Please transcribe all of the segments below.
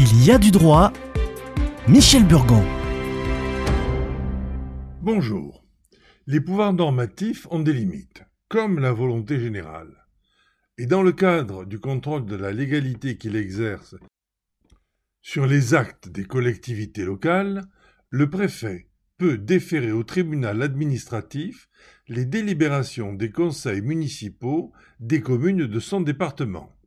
Il y a du droit. Michel Burgon. Bonjour. Les pouvoirs normatifs ont des limites, comme la volonté générale. Et dans le cadre du contrôle de la légalité qu'il exerce sur les actes des collectivités locales, le préfet peut déférer au tribunal administratif les délibérations des conseils municipaux des communes de son département.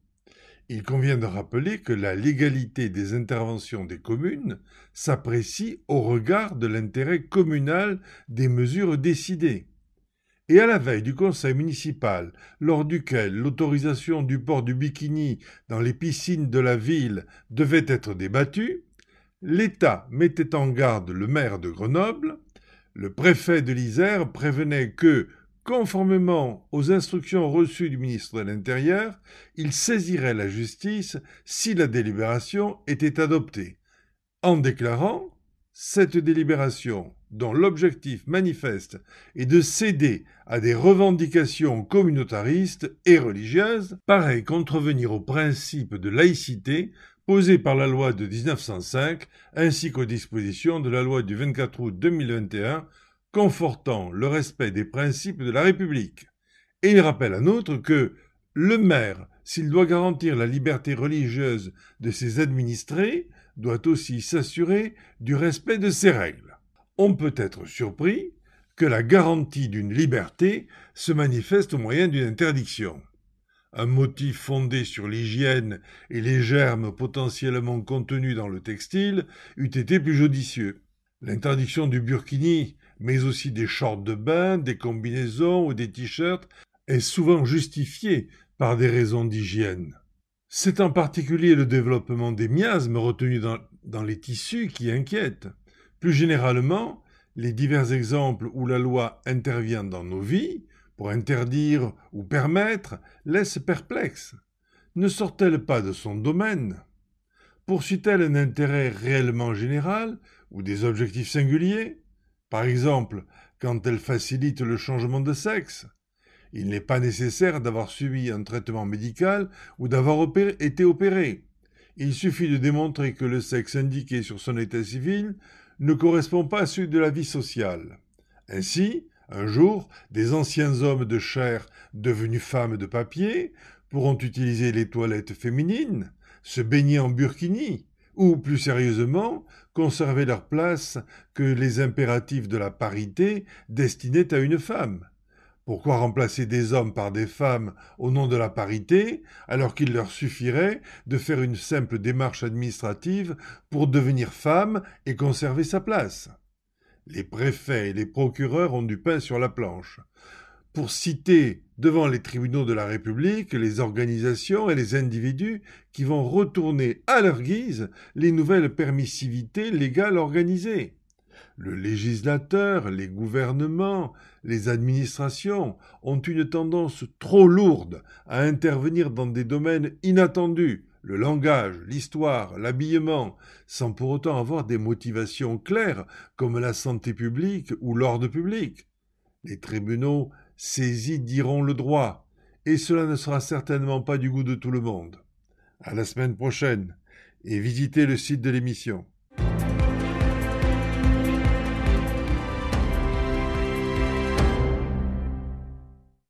Il convient de rappeler que la légalité des interventions des communes s'apprécie au regard de l'intérêt communal des mesures décidées. Et à la veille du conseil municipal, lors duquel l'autorisation du port du bikini dans les piscines de la ville devait être débattue, l'État mettait en garde le maire de Grenoble, le préfet de l'Isère prévenait que, Conformément aux instructions reçues du ministre de l'Intérieur, il saisirait la justice si la délibération était adoptée, en déclarant cette délibération, dont l'objectif manifeste est de céder à des revendications communautaristes et religieuses, paraît contrevenir au principe de laïcité posé par la loi de 1905 ainsi qu'aux dispositions de la loi du 24 août 2021 confortant le respect des principes de la République. Et il rappelle en outre que le maire, s'il doit garantir la liberté religieuse de ses administrés, doit aussi s'assurer du respect de ces règles. On peut être surpris que la garantie d'une liberté se manifeste au moyen d'une interdiction. Un motif fondé sur l'hygiène et les germes potentiellement contenus dans le textile eût été plus judicieux. L'interdiction du burkini mais aussi des shorts de bain, des combinaisons ou des t-shirts, est souvent justifiée par des raisons d'hygiène. C'est en particulier le développement des miasmes retenus dans, les tissus qui inquiète. Plus généralement, les divers exemples où la loi intervient dans nos vies, pour interdire ou permettre, laissent perplexes. Ne sort-elle pas de son domaine? Poursuit-elle un intérêt réellement général ou des objectifs singuliers par exemple, quand elle facilite le changement de sexe. Il n'est pas nécessaire d'avoir suivi un traitement médical ou d'avoir été opéré. Il suffit de démontrer que le sexe indiqué sur son état civil ne correspond pas à celui de la vie sociale. Ainsi, un jour, des anciens hommes de chair devenus femmes de papier pourront utiliser les toilettes féminines, se baigner en burkini, ou, plus sérieusement, conserver leur place que les impératifs de la parité destinaient à une femme. Pourquoi remplacer des hommes par des femmes au nom de la parité, alors qu'il leur suffirait de faire une simple démarche administrative pour devenir femme et conserver sa place? Les préfets et les procureurs ont du pain sur la planche pour citer devant les tribunaux de la République les organisations et les individus qui vont retourner à leur guise les nouvelles permissivités légales organisées. Le législateur, les gouvernements, les administrations ont une tendance trop lourde à intervenir dans des domaines inattendus, le langage, l'histoire, l'habillement, sans pour autant avoir des motivations claires comme la santé publique ou l'ordre public. Les tribunaux saisis diront le droit, et cela ne sera certainement pas du goût de tout le monde. À la semaine prochaine, et visitez le site de l'émission.